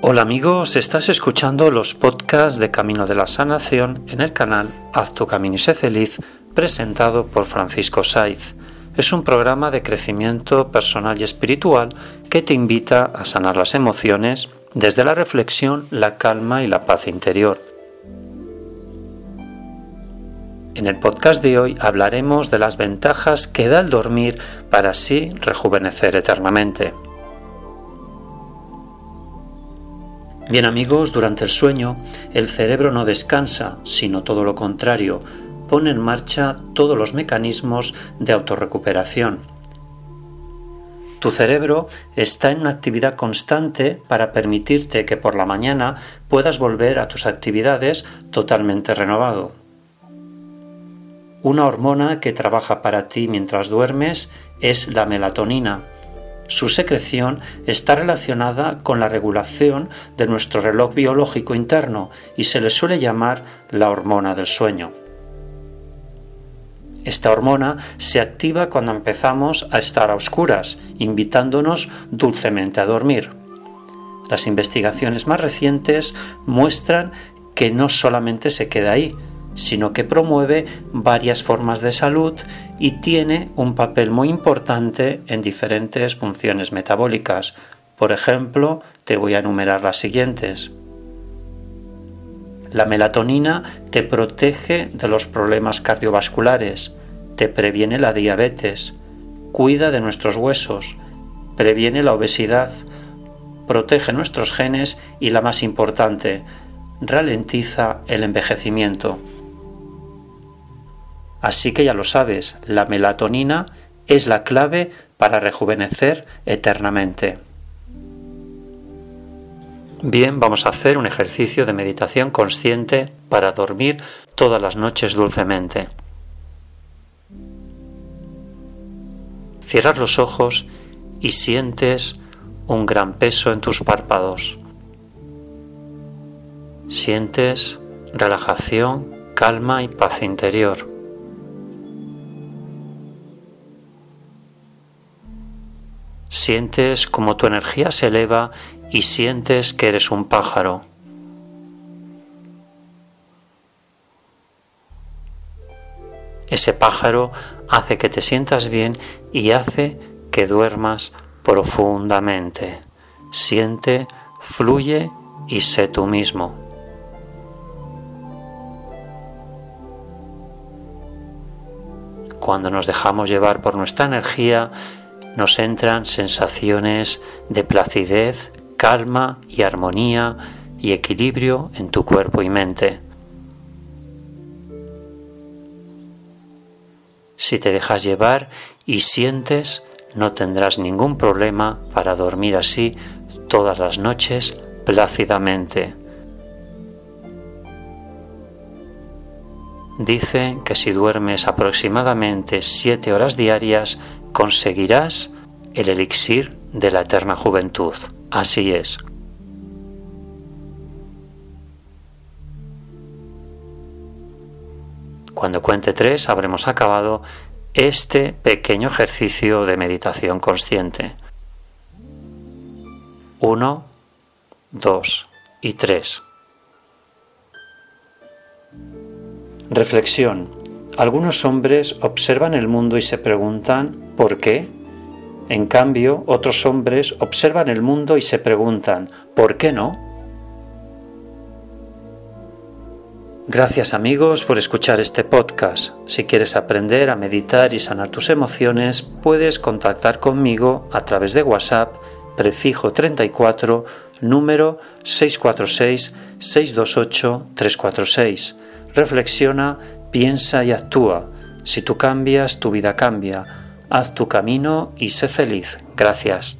Hola amigos, estás escuchando los podcasts de Camino de la Sanación en el canal Haz tu camino y sé feliz, presentado por Francisco Saiz. Es un programa de crecimiento personal y espiritual que te invita a sanar las emociones desde la reflexión, la calma y la paz interior. En el podcast de hoy hablaremos de las ventajas que da el dormir para así rejuvenecer eternamente. Bien amigos, durante el sueño el cerebro no descansa, sino todo lo contrario, pone en marcha todos los mecanismos de autorrecuperación. Tu cerebro está en una actividad constante para permitirte que por la mañana puedas volver a tus actividades totalmente renovado. Una hormona que trabaja para ti mientras duermes es la melatonina, su secreción está relacionada con la regulación de nuestro reloj biológico interno y se le suele llamar la hormona del sueño. Esta hormona se activa cuando empezamos a estar a oscuras, invitándonos dulcemente a dormir. Las investigaciones más recientes muestran que no solamente se queda ahí, sino que promueve varias formas de salud y tiene un papel muy importante en diferentes funciones metabólicas. Por ejemplo, te voy a enumerar las siguientes. La melatonina te protege de los problemas cardiovasculares, te previene la diabetes, cuida de nuestros huesos, previene la obesidad, protege nuestros genes y la más importante, ralentiza el envejecimiento. Así que ya lo sabes, la melatonina es la clave para rejuvenecer eternamente. Bien, vamos a hacer un ejercicio de meditación consciente para dormir todas las noches dulcemente. Cierras los ojos y sientes un gran peso en tus párpados. Sientes relajación, calma y paz interior. Sientes como tu energía se eleva y sientes que eres un pájaro. Ese pájaro hace que te sientas bien y hace que duermas profundamente. Siente, fluye y sé tú mismo. Cuando nos dejamos llevar por nuestra energía, nos entran sensaciones de placidez, calma y armonía y equilibrio en tu cuerpo y mente. Si te dejas llevar y sientes, no tendrás ningún problema para dormir así todas las noches plácidamente. Dicen que si duermes aproximadamente siete horas diarias, conseguirás el elixir de la eterna juventud. Así es. Cuando cuente tres habremos acabado este pequeño ejercicio de meditación consciente. Uno, dos y tres. Reflexión. Algunos hombres observan el mundo y se preguntan ¿por qué? En cambio, otros hombres observan el mundo y se preguntan ¿por qué no? Gracias amigos por escuchar este podcast. Si quieres aprender a meditar y sanar tus emociones, puedes contactar conmigo a través de WhatsApp prefijo 34 número 646 628 346. Reflexiona Piensa y actúa. Si tú cambias, tu vida cambia. Haz tu camino y sé feliz. Gracias.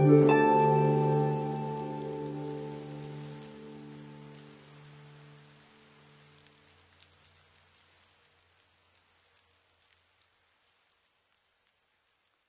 Thank you.